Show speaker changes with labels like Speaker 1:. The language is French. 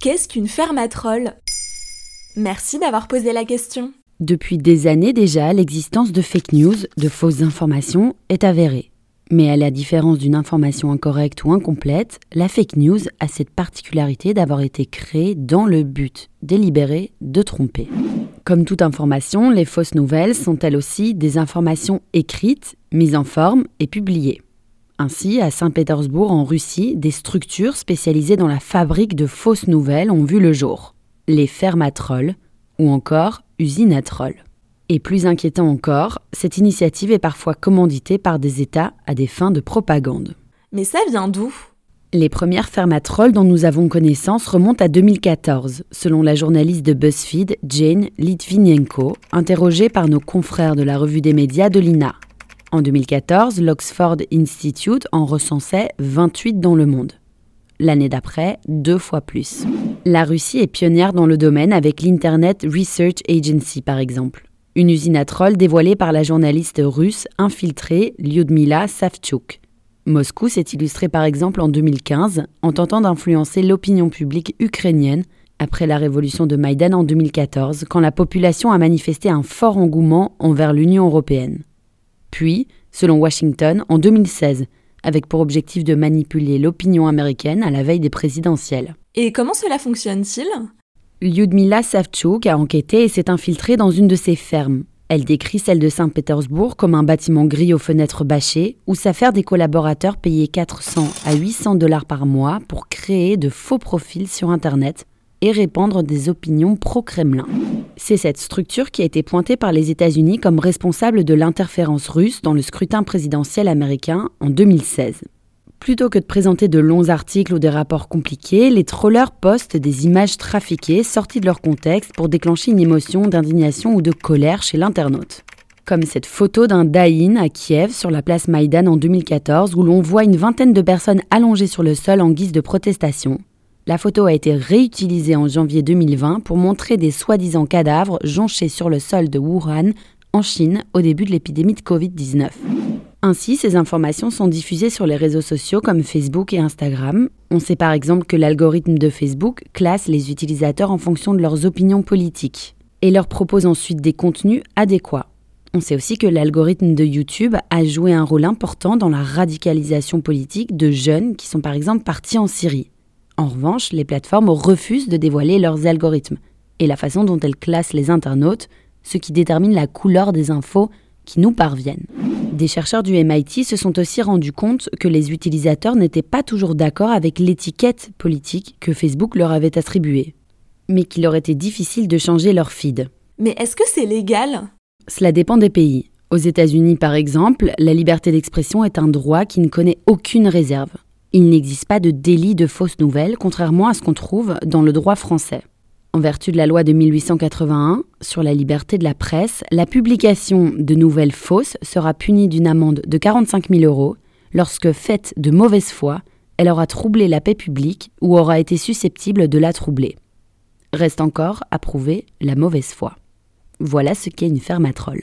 Speaker 1: Qu'est-ce qu'une fermatroll Merci d'avoir posé la question.
Speaker 2: Depuis des années déjà, l'existence de fake news, de fausses informations, est avérée. Mais à la différence d'une information incorrecte ou incomplète, la fake news a cette particularité d'avoir été créée dans le but délibéré de tromper. Comme toute information, les fausses nouvelles sont elles aussi des informations écrites, mises en forme et publiées. Ainsi, à Saint-Pétersbourg, en Russie, des structures spécialisées dans la fabrique de fausses nouvelles ont vu le jour. Les fermatrolls, ou encore usinatrolls. Et plus inquiétant encore, cette initiative est parfois commanditée par des États à des fins de propagande.
Speaker 1: Mais ça vient d'où?
Speaker 2: Les premières fermatrolls dont nous avons connaissance remontent à 2014, selon la journaliste de BuzzFeed Jane Litvinenko, interrogée par nos confrères de la revue des médias de l'INA. En 2014, l'Oxford Institute en recensait 28 dans le monde. L'année d'après, deux fois plus. La Russie est pionnière dans le domaine avec l'Internet Research Agency par exemple. Une usine à trolls dévoilée par la journaliste russe infiltrée Lyudmila Savchuk. Moscou s'est illustré par exemple en 2015 en tentant d'influencer l'opinion publique ukrainienne après la révolution de Maïdan en 2014 quand la population a manifesté un fort engouement envers l'Union européenne puis, selon Washington, en 2016, avec pour objectif de manipuler l'opinion américaine à la veille des présidentielles.
Speaker 1: Et comment cela fonctionne-t-il?
Speaker 2: Lyudmila Savchuk a enquêté et s'est infiltrée dans une de ses fermes. Elle décrit celle de Saint-Pétersbourg comme un bâtiment gris aux fenêtres bâchées où s'affairent des collaborateurs payés 400 à 800 dollars par mois pour créer de faux profils sur Internet et répandre des opinions pro-Kremlin. C'est cette structure qui a été pointée par les États-Unis comme responsable de l'interférence russe dans le scrutin présidentiel américain en 2016. Plutôt que de présenter de longs articles ou des rapports compliqués, les trollers postent des images trafiquées sorties de leur contexte pour déclencher une émotion d'indignation ou de colère chez l'internaute. Comme cette photo d'un Daïn à Kiev sur la place Maïdan en 2014 où l'on voit une vingtaine de personnes allongées sur le sol en guise de protestation. La photo a été réutilisée en janvier 2020 pour montrer des soi-disant cadavres jonchés sur le sol de Wuhan, en Chine, au début de l'épidémie de Covid-19. Ainsi, ces informations sont diffusées sur les réseaux sociaux comme Facebook et Instagram. On sait par exemple que l'algorithme de Facebook classe les utilisateurs en fonction de leurs opinions politiques et leur propose ensuite des contenus adéquats. On sait aussi que l'algorithme de YouTube a joué un rôle important dans la radicalisation politique de jeunes qui sont par exemple partis en Syrie. En revanche, les plateformes refusent de dévoiler leurs algorithmes et la façon dont elles classent les internautes, ce qui détermine la couleur des infos qui nous parviennent. Des chercheurs du MIT se sont aussi rendus compte que les utilisateurs n'étaient pas toujours d'accord avec l'étiquette politique que Facebook leur avait attribuée, mais qu'il leur était difficile de changer leur feed.
Speaker 1: Mais est-ce que c'est légal?
Speaker 2: Cela dépend des pays. Aux États-Unis, par exemple, la liberté d'expression est un droit qui ne connaît aucune réserve. Il n'existe pas de délit de fausses nouvelles, contrairement à ce qu'on trouve dans le droit français. En vertu de la loi de 1881 sur la liberté de la presse, la publication de nouvelles fausses sera punie d'une amende de 45 000 euros lorsque, faite de mauvaise foi, elle aura troublé la paix publique ou aura été susceptible de la troubler. Reste encore à prouver la mauvaise foi. Voilà ce qu'est une fermatrole.